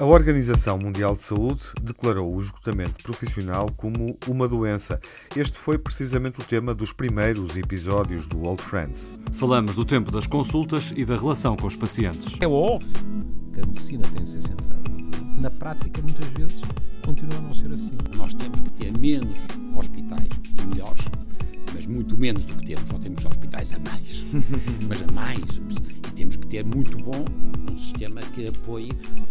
A Organização Mundial de Saúde declarou o esgotamento profissional como uma doença. Este foi precisamente o tema dos primeiros episódios do Old Friends. Falamos do tempo das consultas e da relação com os pacientes. É óbvio que a medicina tem de ser centrada. Na prática, muitas vezes, continua a não ser assim. Nós temos que ter menos hospitais e melhores, mas muito menos do que temos. Não temos hospitais a mais, mas a mais. E temos que ter muito bom um sistema que apoie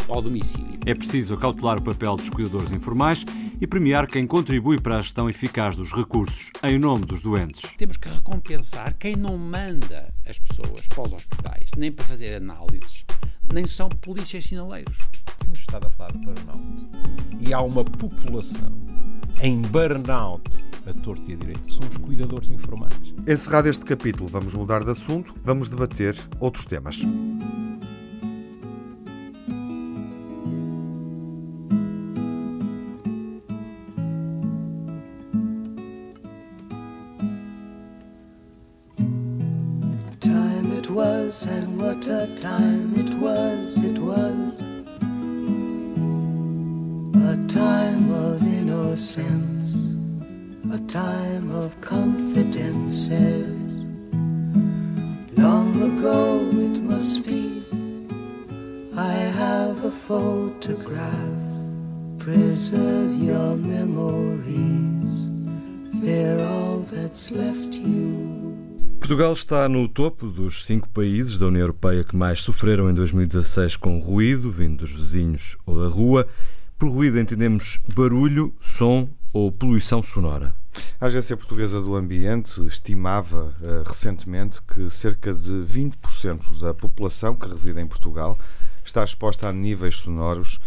ao domicílio. É preciso acautelar o papel dos cuidadores informais e premiar quem contribui para a gestão eficaz dos recursos, em nome dos doentes. Temos que recompensar quem não manda as pessoas para os hospitais, nem para fazer análises, nem são polícias sinaleiros. Temos estado a falar de burnout. E há uma população em burnout a torto e a direito, são os cuidadores informais. Encerrado este capítulo, vamos mudar de assunto, vamos debater outros temas. That's left you. Portugal está no topo dos cinco países da União Europeia que mais sofreram em 2016 com ruído, vindo dos vizinhos ou da rua. Por ruído entendemos barulho, som ou poluição sonora. A Agência Portuguesa do Ambiente estimava uh, recentemente que cerca de 20% da população que reside em Portugal está exposta a níveis sonoros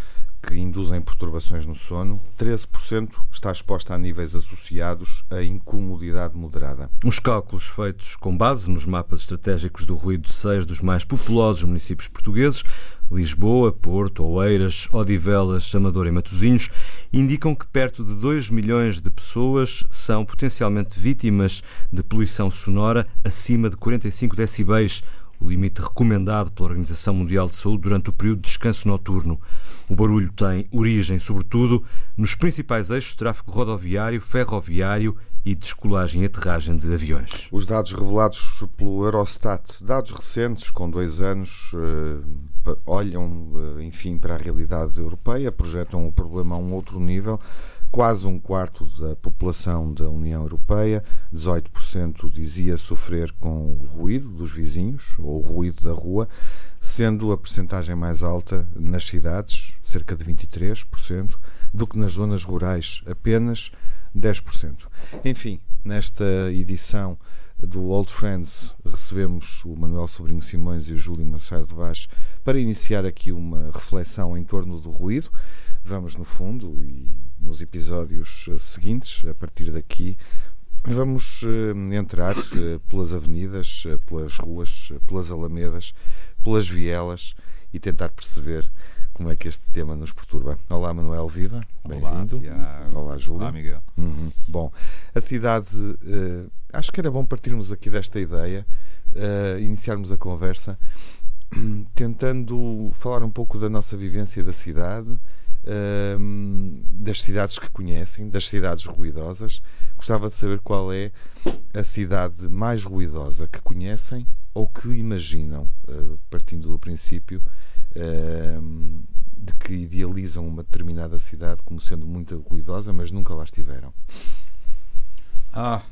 que induzem perturbações no sono, 13% está exposta a níveis associados a incomodidade moderada. Os cálculos feitos com base nos mapas estratégicos do ruído de seis dos mais populosos municípios portugueses, Lisboa, Porto, Oeiras, Odivelas, Amadora e Matosinhos, indicam que perto de 2 milhões de pessoas são potencialmente vítimas de poluição sonora acima de 45 decibéis, o limite recomendado pela Organização Mundial de Saúde durante o período de descanso noturno. O barulho tem origem, sobretudo, nos principais eixos de tráfego rodoviário, ferroviário e descolagem e aterragem de aviões. Os dados revelados pelo Eurostat, dados recentes, com dois anos, eh, olham, eh, enfim, para a realidade europeia, projetam o problema a um outro nível. Quase um quarto da população da União Europeia, 18%, dizia sofrer com o ruído dos vizinhos ou o ruído da rua, sendo a percentagem mais alta nas cidades, cerca de 23%, do que nas zonas rurais, apenas 10%. Enfim, nesta edição do Old Friends recebemos o Manuel Sobrinho Simões e o Júlio Machado Vaz para iniciar aqui uma reflexão em torno do ruído. Vamos no fundo e nos episódios seguintes, a partir daqui, vamos uh, entrar uh, pelas avenidas, pelas ruas, pelas alamedas, pelas vielas e tentar perceber como é que este tema nos perturba. Olá, Manuel Viva. Bem-vindo. Olá, Júlio. Olá, Miguel. Uhum. Bom, a cidade. Uh, acho que era bom partirmos aqui desta ideia, uh, iniciarmos a conversa, tentando falar um pouco da nossa vivência da cidade, das cidades que conhecem, das cidades ruidosas. Gostava de saber qual é a cidade mais ruidosa que conhecem ou que imaginam, partindo do princípio de que idealizam uma determinada cidade como sendo muito ruidosa, mas nunca lá estiveram? Ah,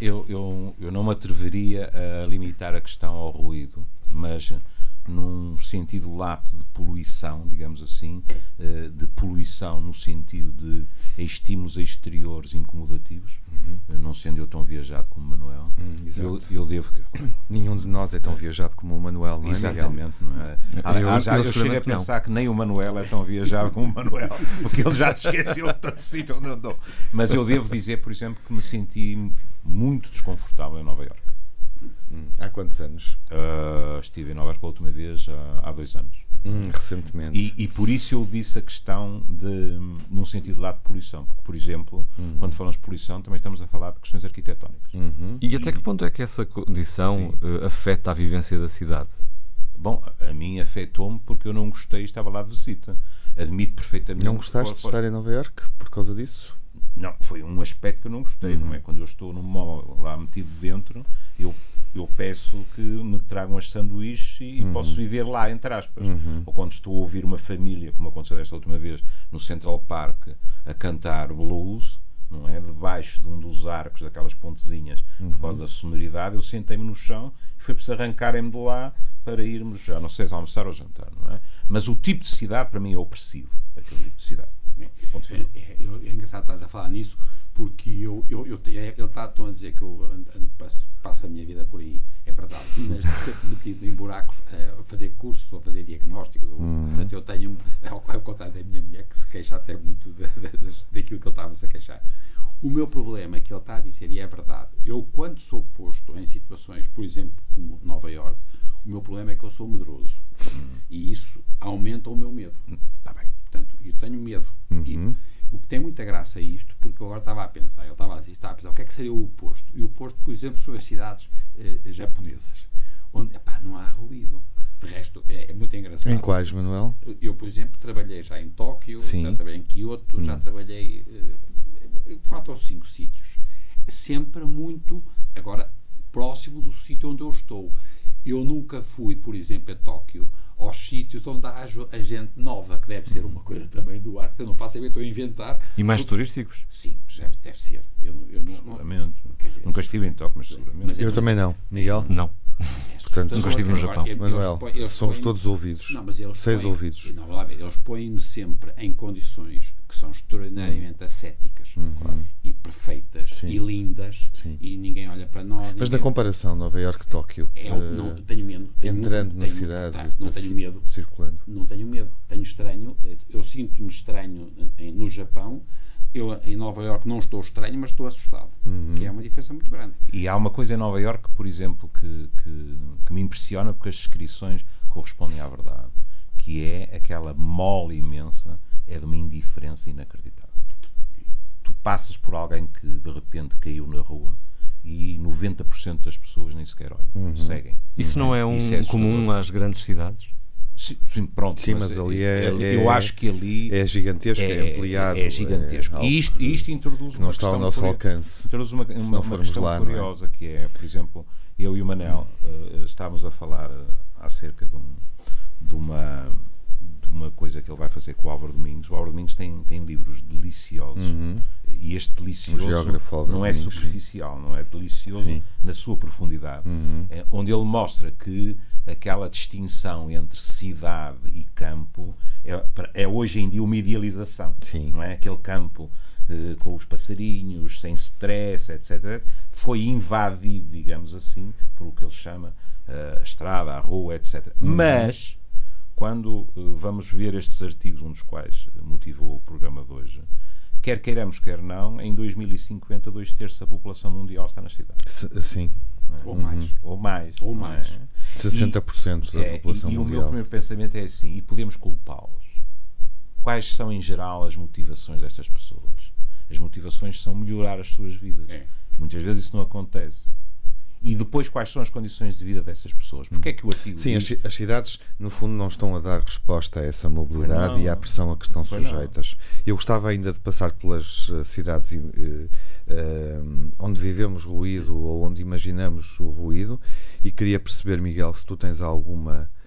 eu, eu, eu não me atreveria a limitar a questão ao ruído, mas num sentido lato de poluição, digamos assim, de poluição no sentido de estímulos exteriores incomodativos, uhum. não sendo eu tão viajado como Manuel, hum, eu, eu, devo. Nenhum de nós é tão viajado como o Manuel, não é? Exatamente, não é? Ah, eu, já, eu, eu cheguei a pensar que nem o Manuel é tão viajado como o Manuel, porque ele já se esqueceu de tanto sítio onde andou. Mas eu devo dizer, por exemplo, que me senti muito desconfortável em Nova Iorque. Hum, há quantos anos? Uh, estive em Nova Iorque a última vez há, há dois anos. Hum, recentemente. E, e, por isso eu disse a questão de, num sentido lá de poluição, porque, por exemplo, Hum. quando falamos de poluição, também estamos a falar de questões arquitetónicas. Uhum. E até que ponto é que essa condição uh, afeta a vivência da cidade? Bom, a mim afetou-me porque eu não gostei e estava lá de visita. Admito perfeitamente. Não gostaste de estar em Nova Iorque por causa disso? Não, foi um aspecto que eu não gostei, uhum. não é? Quando eu estou no mall lá metido dentro, eu, eu peço que me tragam as sanduíches e uhum. posso viver lá, entre aspas. Uhum. Ou quando estou a ouvir uma família, como aconteceu desta última vez, no Central Park, a cantar blues, não é? Debaixo de um dos arcos, daquelas pontezinhas, por causa da sonoridade, eu sentei-me no chão e foi preciso arrancarem-me de lá para irmos, já não sei se almoçar ou jantar, não é? Mas o tipo de cidade, para mim, é opressivo, aquele tipo de cidade. É, é, é, é, engraçado estás a falar nisso porque eu, eu, eu é, ele está a dizer que eu ando, ando, passo, passo, a minha vida por aí, é verdade, mas sempre metido em buracos a fazer cursos ou a fazer diagnósticos. Ou, uhum. Portanto, eu tenho, ao, ao contrário da minha mulher, que se queixa até muito da, da, daquilo que ele estava-se a queixar. O meu problema é que ele está a dizer, e é verdade, eu quando sou posto em situações, por exemplo, como Nova York, o meu problema é que eu sou medroso. Uhum. E isso aumenta o meu medo. Está bem. Portanto, eu tenho medo. Uhum. E o que tem muita graça é isto, porque eu agora estava a pensar, ele estava a dizer, estava a pensar, o que é que seria o oposto? E o oposto, por exemplo, são as cidades eh, japonesas, onde epá, não há ruído. De resto, é, é, muito engraçado. Em quais, Manuel? Eu, por exemplo, trabalhei já em Tóquio, Sim. já trabalhei em Kyoto, hum. já trabalhei eh, quatro ou cinco sítios. Sempre muito, agora, próximo do sítio onde eu estou. Eu nunca fui, por exemplo, a Tóquio, aos sítios onde há a gente nova, que deve ser uma coisa também do ar, que eu não faço ideia, estou a inventar. E mais porque... turísticos? Sim, deve, deve ser. Eu, eu não, seguramente. Não, dizer, Nunca estive em Tóquio, mas seguramente. Mas, eu mas, também não. Miguel? Não. Portanto, nunca estive no Japão. Eles, Manuel, eles, eles somos põem, todos ouvidos. Não, mas eles Seis põem, ouvidos. Não, lá ver, eles põem-me sempre em condições que são extraordinariamente ascéticas uhum. e perfeitas Sim. e lindas Sim. e ninguém olha para nós. Mas ninguém... na comparação Nova Iorque-Tóquio, é, é, não, tenho medo. Tenho entrando muito, na tenho, cidade, tá, não tenho medo. Circulando. Não tenho medo. Tenho estranho. Eu sinto-me estranho no Japão eu em Nova York não estou estranho, mas estou assustado, uhum. que é uma diferença muito grande. E há uma coisa em Nova York, por exemplo, que, que, que, me impressiona porque as descrições correspondem à verdade, que é aquela mole imensa, é de uma indiferença inacreditável. Tu passas por alguém que de repente caiu na rua e 90% das pessoas nem sequer olham, uhum. seguem. Isso não é um é comum às grandes cidades? Sim, pronto. Sim, mas, mas ali é, é, Eu acho que ali. É gigantesco, é, é ampliado. É gigantesco. É, e isto, isto introduz não está ao nosso alcance. Introduz uma, uma, uma questão lá, é? curiosa, que é, por exemplo, eu e o Manel uh, estávamos a falar uh, acerca de, um, de uma uma coisa que ele vai fazer com o Álvaro Domingos. O Álvaro Domingos tem, tem livros deliciosos uhum. e este delicioso não é superficial, sim. não é delicioso sim. na sua profundidade, uhum. é, onde ele mostra que aquela distinção entre cidade e campo é, é hoje em dia uma idealização, sim. não é? Aquele campo eh, com os passarinhos, sem stress, etc., foi invadido, digamos assim, por o que ele chama uh, a estrada, a rua, etc. Uhum. Mas quando uh, vamos ver estes artigos, um dos quais motivou o programa de hoje, quer queiramos, quer não, em 2050, dois terços da população mundial está nas cidades. Sim. É? Ou mais. Ou mais. Ou mais. É? 60% e, da é, população e, mundial. E o meu primeiro pensamento é assim, e podemos culpá-los. Quais são, em geral, as motivações destas pessoas? As motivações são melhorar as suas vidas. É. Muitas vezes isso não acontece e depois quais são as condições de vida dessas pessoas. Porque é que o artigo Sim, diz... as, cidades, no fundo, não estão a dar resposta a essa mobilidade e à pressão a que estão sujeitas. Não. Eu gostava ainda de passar pelas uh, cidades uh, uh, onde vivemos ruído ou onde imaginamos o ruído e queria perceber, Miguel, se tu tens alguma eh,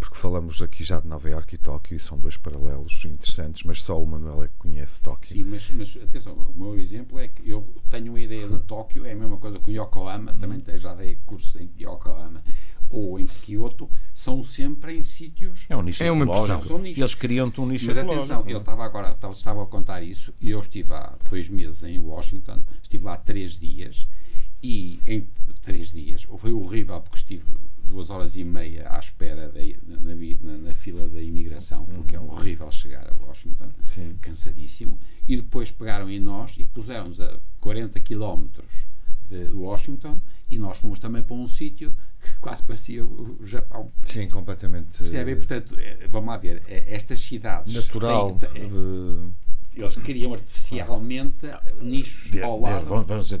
porque falamos aqui já de Nova Iorque e Tóquio e são dois paralelos interessantes, mas só o Manuel é que conhece Tóquio. Sim, mas, mas atenção, o meu exemplo é que eu tenho uma ideia de Tóquio, é a mesma coisa com Yokohama, também já dei cursos em Yokohama ou em Kyoto, são sempre em sítios. É um nicho é uma impressão. São nichos. Eles criam-te um nicho Mas atenção, eu estava agora, estava, estava a contar isso e eu estive há dois meses em Washington, estive lá três dias e em três dias, foi horrível porque estive duas horas e meia à espera de, na, na, na, fila da imigração, porque é horrível chegar a Washington, Sim. cansadíssimo, e depois pegaram em nós e puseram-nos a 40 quilómetros de Washington e nós fomos também para um sítio que quase parecia o Japão. Sim, completamente. Percebem? Portanto, é, vamos lá ver, é, estas cidades. Natural. Têm, é, uh... Eles criam artificialmente nichos de, ao lado. De, vamos ver,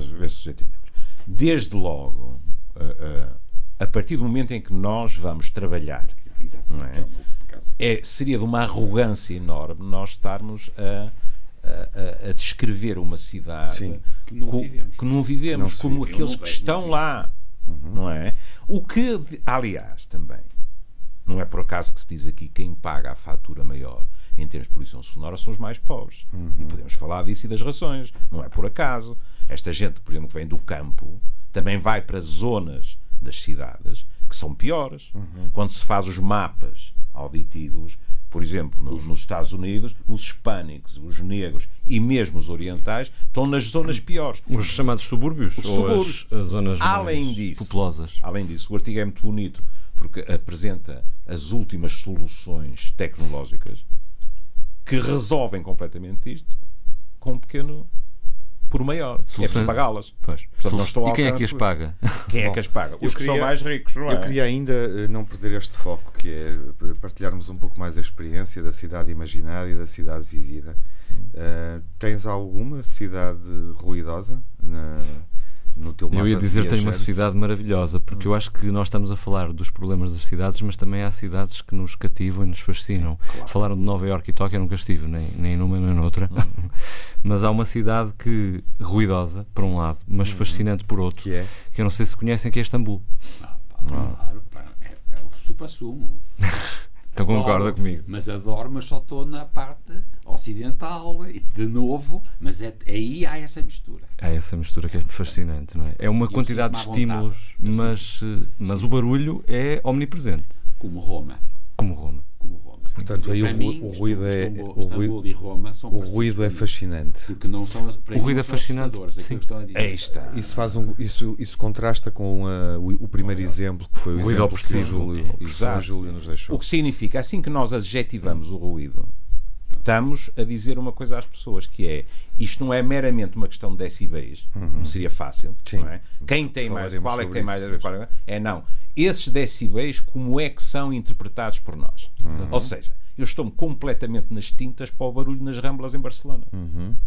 ver se entendemos. Desde logo, uh, uh, a partir do momento em que nós vamos trabalhar, não é? é seria de uma arrogância enorme nós estarmos a, a, a descrever uma cidade Sim. Que não co- vivemos. que não vivemos, Que não como vive, aqueles não que vejo, estão não lá, não é? O que, aliás, também não é por acaso que se diz aqui quem paga a fatura maior em termos de poluição sonora são os mais pobres. E podemos falar disso e das razões. Não é por acaso. Esta gente, por exemplo, que vem do campo, também vai para zonas das cidades que são piores. Quando se faz os mapas auditivos, por exemplo, no- nos Estados Unidos, os hispânicos, os negros e mesmo os orientais estão nas zonas piores. Os chamados subúrbios Os ou subúrbios. As, as zonas Além mais disso, populosas? Além disso, o artigo é muito bonito porque apresenta as últimas soluções tecnológicas que resolvem completamente isto com um pequeno por maior. É Soluções- preciso pagá-las. E quem é que as paga? Quem é que as paga? Os que são queria- mais ricos, não é? Eu queria ainda eh, não perder este foco, que é eh, partilharmos um pouco mais a experiência da cidade imaginária e da cidade vivida. Eh, tens alguma cidade ruidosa na- no teu mapa Eu ia dizer tenho uma viajante? cidade maravilhosa, porque eu acho que nós estamos a falar dos problemas das cidades, mas também há cidades que nos cativam e nos fascinam. Falaram de Nova Iorque e Tóquio, eu nunca estive, nem, nem numa nem noutra. mas há uma cidade que ruidosa, por um lado, mas fascinante por outro, Que é? que eu não sei se conhecem, que é Istambul. Ah, pá, Claro, pá, é, é o supra-sumo. Então concorda Adoro, comigo. Mas adoro, mas só estou na parte ocidental de novo, mas é, aí há essa mistura. Há essa mistura que é fascinante, não é? É uma Eu quantidade de vontade. estímulos, Eu mas, eh, mas o barulho é omnipresente, Como Roma. como Roma. Portanto, aí o mim, o ruído é- Istambul, o Istambul ruído- e Roma são O ruído é fascinante. Porque não são, para O ruído é fascinante, aquilo sim. a dizer. Aí está. Isso faz um, isso, isso contrasta com uh, o, o primeiro exemplo que foi o, ruído exemplo que o. Júlio, o Exato. Júlio nos deixou. O que significa, assim que nós adjetivamos o ruído, estamos a dizer uma coisa às pessoas que é isto não é meramente uma questão de decibéis, não seria fácil, Sim. não é? Quem tem mais, Falaremos qual é que tem mais, isso qual é, é não. Esses decibéis, como é que são interpretados por nós? Ou seja, eu estou-me completamente nas tintas para o barulho nas ramblas em Barcelona.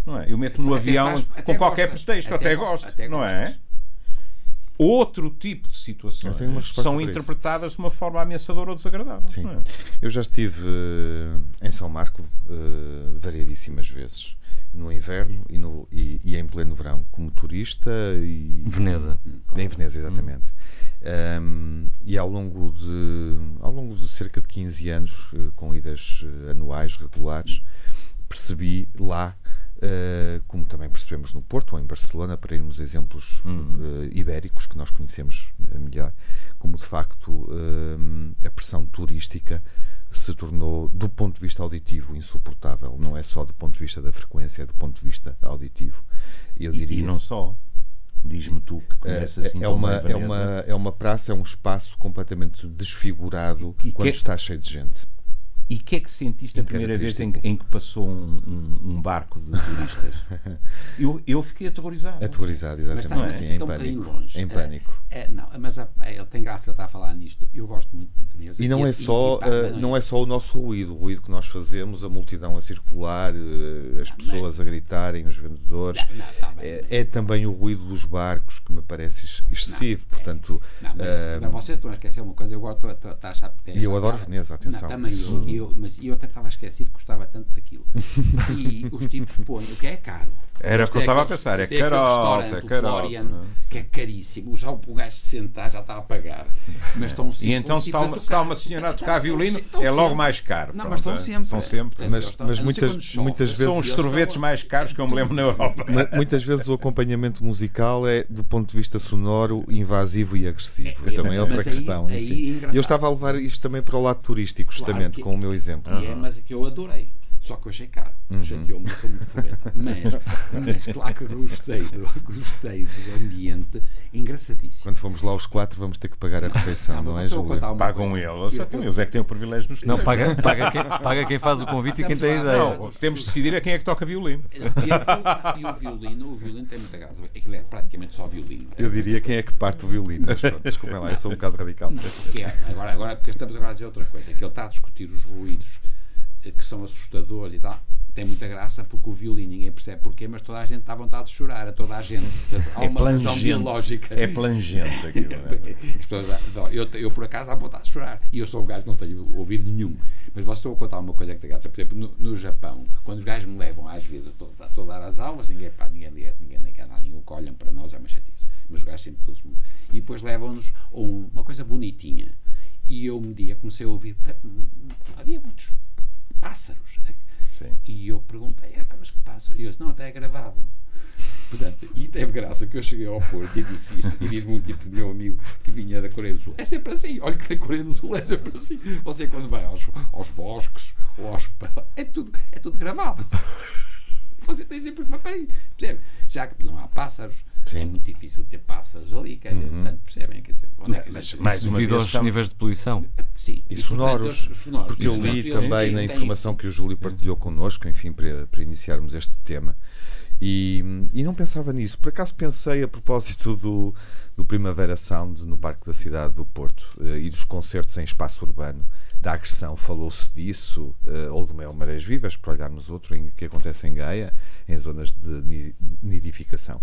Não é? Eu meto-me no Até avião faz- com qualquer gostas. pretexto, Até até, go- gosto, até não é? Outro tipo de situações são interpretadas de uma forma ameaçadora ou desagradável. Sim. não é? Eu já estive eh, em São Marco eh, variedíssimas vezes, no inverno e, no, e, e em pleno verão, como turista e Veneza. em Veneza, exatamente. Um, e ao longo de ao longo de cerca de 15 anos, eh, com idas anuais regulares, percebi lá, eh, como também percebemos no Porto ou em Barcelona, para irmos a exemplos eh, ibéricos que nós conhecemos eh, melhor, como de facto eh, a pressão turística se tornou, do ponto de vista auditivo, insuportável. Não é só do ponto de vista da frequência, é do ponto de vista auditivo. Eu E- diria, E, não só. Diz-me tu que conheces assim é, tão uma, é, uma, é uma praça, é um espaço completamente desfigurado E que quando é- está cheio de gente. E o que é que sentiste a primeira vez em, em que passou um, um- um barco de turistas? eu, eu fiquei aterrorizado. Aterrorizado, Mas está, exatamente. mas Sim, fica em um bocadinho pânico. longe. Em pânico. É, é, não, mas a- é, ele tem graça que ele está a falar nisto. Eu gosto muito de Veneza. E não é só, pá, eh, mas não é só o nosso ruído, o ruído que nós fazemos, a multidão a circular, eh, as pessoas a gritarem, os vendedores. Não, não, tá bem, É, é também o ruído dos barcos que me parece ex- excessivo. Portanto, Não, mas, mas vocês estão a esquecer uma coisa, eu agora estou, estou, estou a achar E eu adoro Veneza, atenção. Não, também Isso- eu, eu, mas eu até estava esquecido que gostava tanto daquilo. E os tipos põem, o que é caro. Era o que eu estava a pensar, é restaurante, é o carote, Florian, não é? que é caríssimo. Já o o gajo se sentar já está a pagar. Mas estão sempre E então se está, uma, se está uma senhora a tocar Estão violino, estão é logo mais caro. Não, mas estão é. sempre. São sempre. Mas- estão- mas muitas- muitas vezes- São os estão- sorvetes mais caros que eu me lembro na Europa. Mu- Muitas vezes o acompanhamento musical é, do ponto de vista sonoro, invasivo e agressivo. É, também é outra questão. é eu estava a levar isto também para o lado turístico, justamente, que- com o meu exemplo. É, mas é que eu adorei. Só que eu achei caro. Chateou-me, estou muito forreta. Mas, mas claro que gostei do, gostei do ambiente. Engraçadíssimo. Quando formos lá os quatro, vamos ter que pagar a refeição, Ah, não é, a Júlio? Pagam coisa. eles. Eu- Então, eu- Eles é que têm o privilégio nos Não, paga, paga, quem, paga quem faz o convite e quem tem a ideia. Não, temos de decidir a quem é que toca violino. E, e- e o violino, o violino tem muita graça. Aquilo é praticamente só violino. Eu diria quem é que parte o violino, mas pronto, desculpem lá, eu sou um bocado radical. É, agora, agora, porque estamos agora a dizer outra coisa, é que ele está a discutir os ruídos que são assustadores e tal. tem muita graça porque o violino ninguém percebe porquê, mas toda a gente está à vontade de chorar, a toda a gente. Portanto, há É uma razão plangente. biológica. É plangente aquilo. é? Não, eu, eu, por acaso, dá vontade de chorar. E eu sou um gajo que não tenho ouvido nenhum. Mas vocês estão a contar uma coisa que tem graça. Por exemplo, no, no Japão, quando os gajos me levam, às vezes, eu estou, estou a dar as aulas, ninguém, pá, ninguém, ninguém, ninguém, ninguém, ninguém, que olham para nós é uma chatice. Mas os gajos sempre todos. E depois levam-nos a um- uma coisa bonitinha. E eu um dia comecei a ouvir. pá, hum, Havia muitos pássaros. Sim. E eu perguntei, "É, mas que pássaros? E eu disse, não, até é gravado. Portanto, e teve graça que eu cheguei ao Porto e disse isto, e diz-me um tipo de meu amigo que vinha da Coreia do Sul, é sempre assim, olha que na Coreia do Sul é sempre assim. Você quando vai aos, aos bosques, ou aos, é, tudo, é tudo gravado. Você tem sempre parede, percebe? Já que não há pássaros, é muito difícil ter pássaros ali, quer dizer, portanto, percebem? Quer dizer, onde é que- Mas- mas- Devido aos estamos- níveis de poluição. sim, E portanto, sonoros, os sonoros. porque E, eu portanto, li também na informação isso. que o Júlio partilhou connosco, enfim, para, para iniciarmos este tema. E, e não pensava nisso. Por acaso pensei a propósito do, do Primavera Sound no Parque da Cidade do Porto eh, e dos concertos em espaço urbano. Da agressão, falou-se disso, eh, ou do Mel Marés Vivas, para olharmos outro, em, que acontece em Gaia, em zonas de ni- nidificação.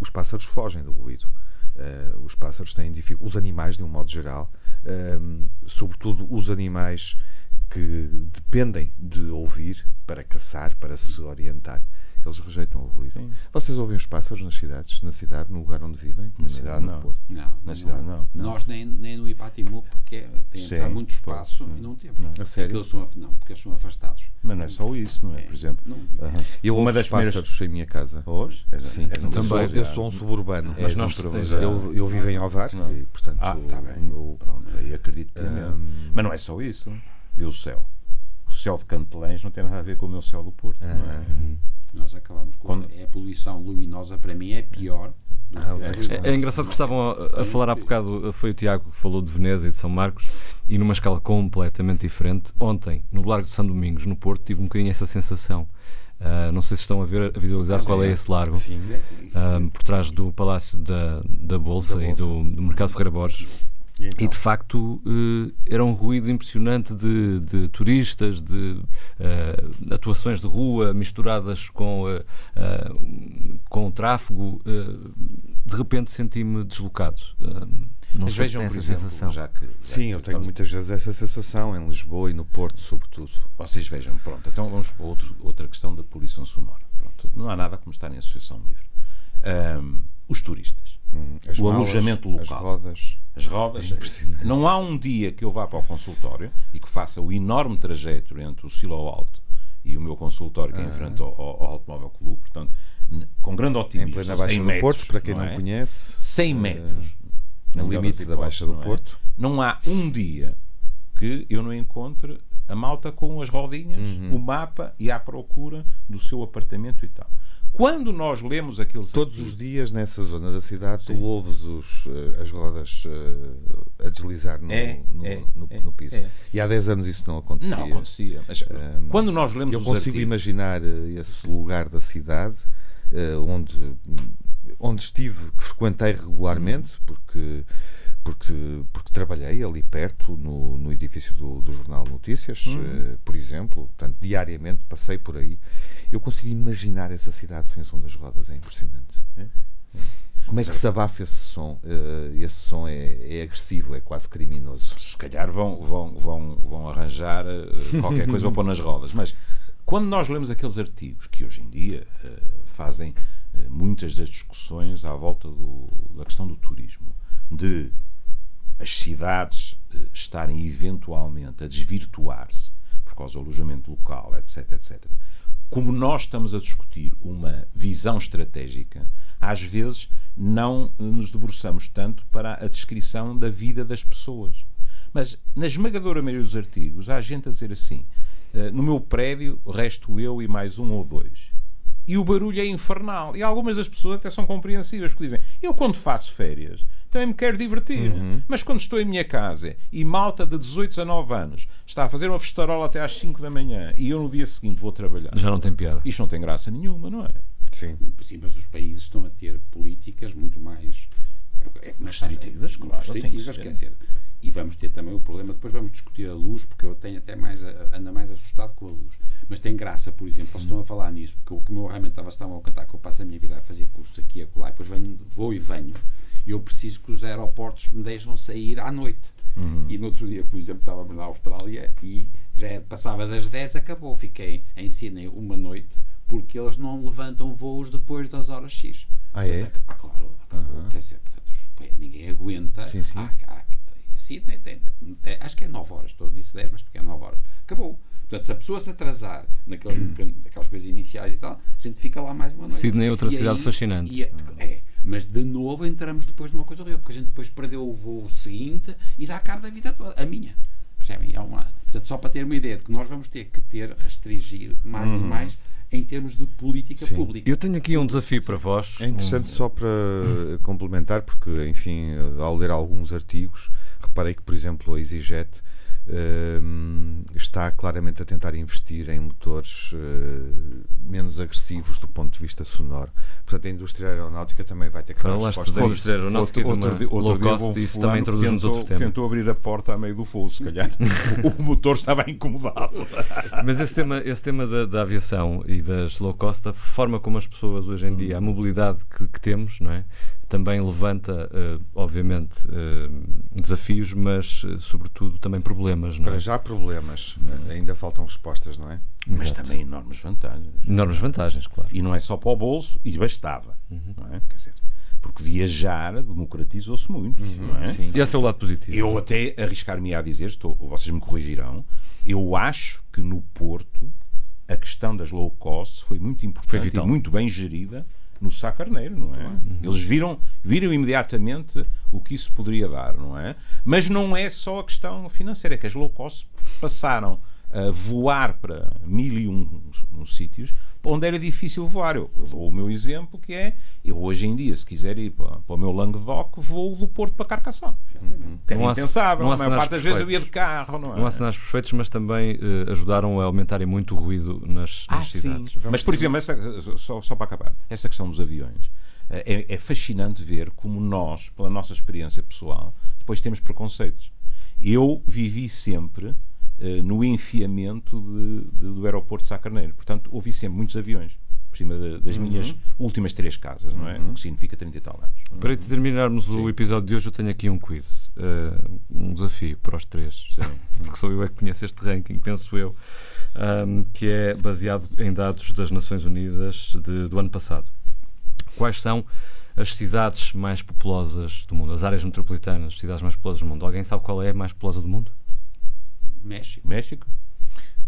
Os pássaros fogem do ruído. Eh, os pássaros têm dificuldade, os animais, de um modo geral, ehm, sobretudo os animais que dependem de ouvir para caçar, para se orientar. Eles rejeitam o ruído. Sim. Vocês ouvem os pássaros nas cidades, na cidade, no lugar onde vivem? Na cidade, não. Porto? Não, Na cidade, não. Nós nem, nem no Ipatimu, porque é, tem Sim, muito espaço e não temos. A sério? Porque eles são, não, porque eles são afastados. Mas não é só isso, não é? É, Por exemplo, não- aham. Eu uma das primeiras. pássaros em minha casa. Hoje? És, Sim, és um eu, sou, privilegiado. eu sou um suburbano. Mas nós- um privilegiado. Eu, eu vivo em Não. e, portanto, Ah, está bem. Pronto, aí acredito piamente. Hum. Mas não é só isso. Viu o céu. O céu de Cantelães não tem nada a ver com o meu céu do Porto. não é? Nós acabamos com. Quando- É a poluição luminosa, para mim, é pior. Ah. É, é engraçado que estavam a, a falar há bocado, foi o Tiago que falou de Veneza e de São Marcos, e numa escala completamente diferente. Ontem, no Largo de São Domingos, no Porto, tive um bocadinho essa sensação. Ah, não sei se estão a ver, a visualizar qual é esse largo. Sim. Ah, por trás do Palácio da, da Bolsa, Da e do, do Mercado Ferreira Borges. E então? E de facto eh, era um ruído impressionante de, de turistas, de eh, atuações de rua misturadas com, eh, eh, com o tráfego. de repente senti-me deslocado. Não Mas vejam, por essa exemplo, sensação. já que. já Sim, que eu tenho muitas vezes essa sensação em Lisboa e no Porto, sobretudo. Vocês vejam, pronto, então vamos para outro, outra questão da poluição sonora. Pronto, não há nada como estar em associação livre. Ahm, os turistas, Hum, As O malas, alojamento As local. rodas. as rodas. Não há um dia que eu vá para o consultório e que faça o enorme trajeto entre o Silo Alto e o meu consultório que é em frente ao, ao- Automóvel Clube, portanto, com grande Em otimismo. plena 100 Baixa do metros, Porto, para quem não, é? conhece. 100 metros. no limite das da Baixa do não é? Porto. Não há um dia que eu não encontre a malta com as rodinhas, Uhum. o mapa e à procura do seu apartamento e tal. Quando nós lemos aqueles Todos artigos- os dias nessa zona da cidade Sim. tu ouves os, eh, as rodas eh, a deslizar no, É, no, é, no- é, no piso. é. E há 10 anos isso não acontecia. não acontecia, mas Hum, quando nós lemos Eu os consigo artigos, imaginar eh, esse lugar da cidade eh, onde, onde estive, que frequentei regularmente, Uhum. porque, porque, porque trabalhei ali perto, no, no edifício do, do Jornal Notícias, Uhum. eh, por exemplo, portanto, diariamente passei por aí. Eu consigo imaginar essa cidade sem som das rodas, é impressionante. É. Como é que se abafa esse som? Eh, esse som é, é agressivo, é quase criminoso. se calhar vão, vão, vão, vão arranjar eh, qualquer coisa para pôr nas rodas. Mas quando nós lemos aqueles artigos que hoje em dia fazem muitas das discussões à volta do- da questão do turismo, de as cidades eh, estarem eventualmente a desvirtuar-se por causa do alojamento local, etc, etc. Como nós estamos a discutir uma visão estratégica, às vezes não eh, nos debruçamos tanto para a descrição da vida das pessoas. Mas na esmagadora maioria dos artigos há gente a dizer assim: eh, no meu prédio resto eu e mais um ou dois. E o barulho é infernal. E algumas das pessoas até são compreensíveis, porque dizem: Eu, quando faço férias, também me quero divertir. Mas quando estou em minha casa e malta de 18, 19 anos está a fazer uma festarola até às 5 da manhã e eu no dia seguinte vou trabalhar, Já não tem piada. isto não tem graça nenhuma, não é? Sim. Sim, mas os países estão a ter políticas muito mais é, mas Restritivas, claro, restritivas, quer dizer, e vamos ter também o problema, depois vamos discutir a luz, porque eu tenho até mais, a- ando mais assustado com a luz. Mas tem graça, por exemplo, vocês estão a falar nisso, porque o que eu realmente estava, a cantar, que eu passo a minha vida a fazer curso aqui e acolá, e depois venho, vou e venho, eu preciso que os aeroportos me deixam sair à noite. Uhum. E no outro dia, por exemplo, estávamos na Austrália e já é- passava das 10, acabou. Fiquei em Sydney uma noite porque eles não levantam voos depois das horas X. Ah, é? Portanto, ah, claro, acabou. Quer dizer, portanto, ninguém aguenta. Sim, sim. Ah, ah, Sydney tem, tem- acho que é 9 horas, estou disse 10, mas porque é 9 horas. Acabou. Portanto, se a pessoa se atrasar naqueles, naquelas coisas iniciais e tal, a gente fica lá mais uma noite. Sydney é outra E cidade fascinante. e é, mas de novo entramos depois numa coisa horrível, porque a gente depois perdeu o voo seguinte e dá cabo da vida toda, a minha. Percebem? É uma, portanto, só para ter uma ideia de que nós vamos ter que ter, restringir mais e mais em termos de política Sim. pública. Eu tenho aqui um desafio para vós. É interessante Um- só para complementar, porque, enfim, ao ler alguns artigos, reparei que, por exemplo, a EasyJet está claramente a tentar investir em motores eh, menos agressivos do ponto de vista sonoro. Portanto, a indústria aeronáutica também vai ter que dar resposta da a indústria aeronáutica de uma di- low dia cost, isso também que introduz-nos tentou, outro tema. Tentou abrir a porta a meio do voo, se calhar. o motor estava incomodado. Mas esse tema, esse tema da, da aviação e das low cost, a forma como as pessoas hoje em dia, a mobilidade que, que temos, não é? Também levanta, eh, obviamente, eh, desafios, mas, eh, sobretudo, também problemas. Não é? Para já há problemas, ainda faltam respostas, não é? Mas Exato. também enormes vantagens. Enormes vantagens, claro. E não é só para o bolso, e bastava. Não é? Quer dizer, porque viajar democratizou-se muito. Não é? Sim. E esse é o lado positivo. Eu até arriscar-me a dizer, estou, vocês me corrigirão, eu acho que no Porto a questão das low cost foi muito Foi importante vital. e muito bem gerida no Sá Carneiro, não é? Eles viram, viram imediatamente o que isso poderia dar, não é? Mas não é só a questão financeira, é que as low cost passaram a voar para mil e um, um sítios onde era difícil voar. Eu, eu dou o meu exemplo, que é, eu hoje em dia, se quiser ir para, para o meu Languedoc, vou do Porto para Carcassonne. É Não há- impensável, não há a maior parte das vezes eu ia de carro, não é? Não há cenários perfeitos, mas também eh, ajudaram a aumentarem muito o ruído nas, Ah, nas cidades. Mas, por exemplo, essa, só, só para acabar, essa questão dos aviões, eh, é, é fascinante ver como nós, pela nossa experiência pessoal, depois temos preconceitos. Eu vivi sempre eh, no enfiamento de- de- do aeroporto de Sá Carneiro. Portanto, ouvi sempre muitos aviões por cima de- das minhas últimas três casas, não é? O que significa 30 e tal anos. Para terminarmos o episódio de hoje, eu tenho aqui um quiz, eh, um desafio para os três, porque sou eu é que conheço este ranking, penso eu, ahm, que é baseado em dados das Nações Unidas de- do ano passado. Quais são as cidades mais populosas do mundo, as áreas metropolitanas, as cidades mais populosas do mundo? Alguém sabe qual é a mais populosa do mundo? México. México?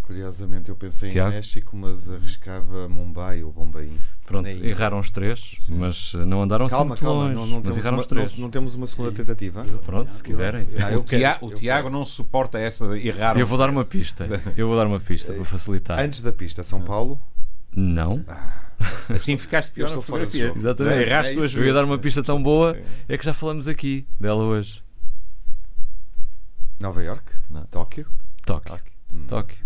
Curiosamente, eu pensei Tiago? em México, mas arriscava Mumbai ou Bombaim. Pronto, Nem- erraram os três, mas eh, não andaram assim Calma, muito calma, longe, não, não mas temos erraram uma, os três. não, não temos uma segunda tentativa? Pronto, se quiserem. Ah, eu o Tiago, o Tiago não suporta essa de errar. Eu vou dar uma pista, eu vou dar uma pista para facilitar. Antes da pista, São Paulo. Não, Assim ficaste pior na fotografia. jogo. Exatamente. Erraste É duas isso. Eu ia dar uma pista tão boa, é que já falamos aqui dela hoje. Nova York? Não. Tóquio? Tóquio. Tóquio.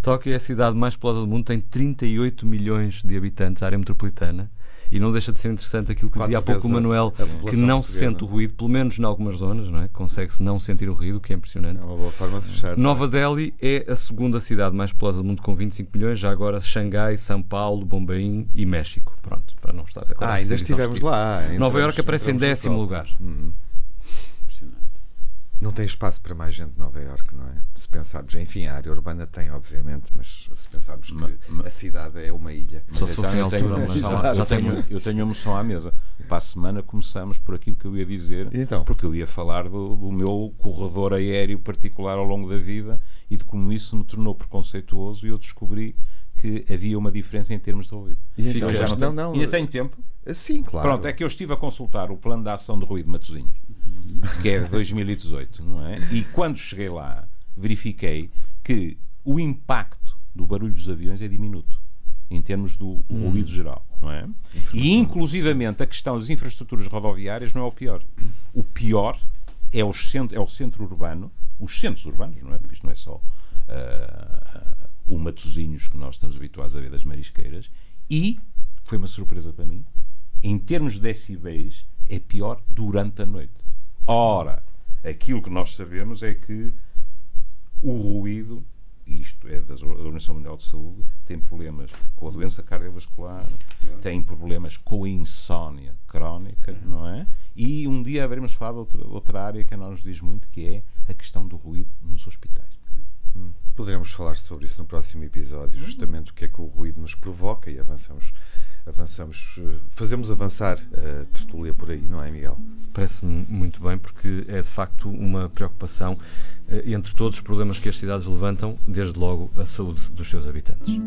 Tóquio é a cidade mais populosa do mundo, tem 38 milhões de habitantes, área metropolitana. E não deixa de ser interessante aquilo que Quatro dizia há pouco o Manuel, que não se sente o ruído, pelo menos em algumas zonas, não é? Consegue-se não sentir o ruído, o que é impressionante. É uma boa forma de fechar. Nova Delhi é a segunda cidade mais populosa do mundo com 25 milhões, já agora Xangai, São Paulo, Bombaim e México. Pronto, para não estar agora Ah, ainda estivemos lá. Nova Iorque aparece em décimo lugar. Uhum. Não tem espaço para mais gente de Nova Iorque, não é? Se pensarmos, enfim, a área urbana tem, obviamente, mas se pensarmos que Ma- ma- a cidade é uma ilha. Só se Então, fosse em tenho altura, uma mas emoção- já tem tenho-. Eu tenho uma emoção à mesa. Para a semana começamos por aquilo que eu ia dizer, Então? porque eu ia falar do, do meu corredor aéreo particular ao longo da vida e de como isso me tornou preconceituoso e eu descobri que havia uma diferença em termos de ruído. E então, Já não, tenho- não, Ainda tenho tempo? Sim, claro. Pronto, é que eu estive a consultar o plano de ação de ruído de Matosinhos, que é de 2018, não é? E quando cheguei lá, verifiquei que o impacto do barulho dos aviões é diminuto, em termos do ruído geral, não é? E inclusivamente a questão das infraestruturas rodoviárias não é o pior. O pior é o centro, é o centro urbano, os centros urbanos, não é? Porque isto não é só ah, o Matosinhos que nós estamos habituados a ver das marisqueiras, e foi uma surpresa para mim, em termos de decibéis, é pior durante a noite. Ora, aquilo que nós sabemos é que o ruído isto é da Organização Mundial de Saúde, tem problemas com a doença cardiovascular, tem problemas com a insónia crónica, não é? E um dia haveremos falar de outra, outra área que a nós nos diz muito, que é a questão do ruído nos hospitais. Poderemos falar sobre isso no próximo episódio, justamente o que é que o ruído nos provoca e avançamos, avançamos, eh, fazemos avançar a tertúlia por aí, não é, Miguel? Parece-me muito bem, porque é de facto uma preocupação eh, entre todos os problemas que as cidades levantam, desde logo a saúde dos seus habitantes.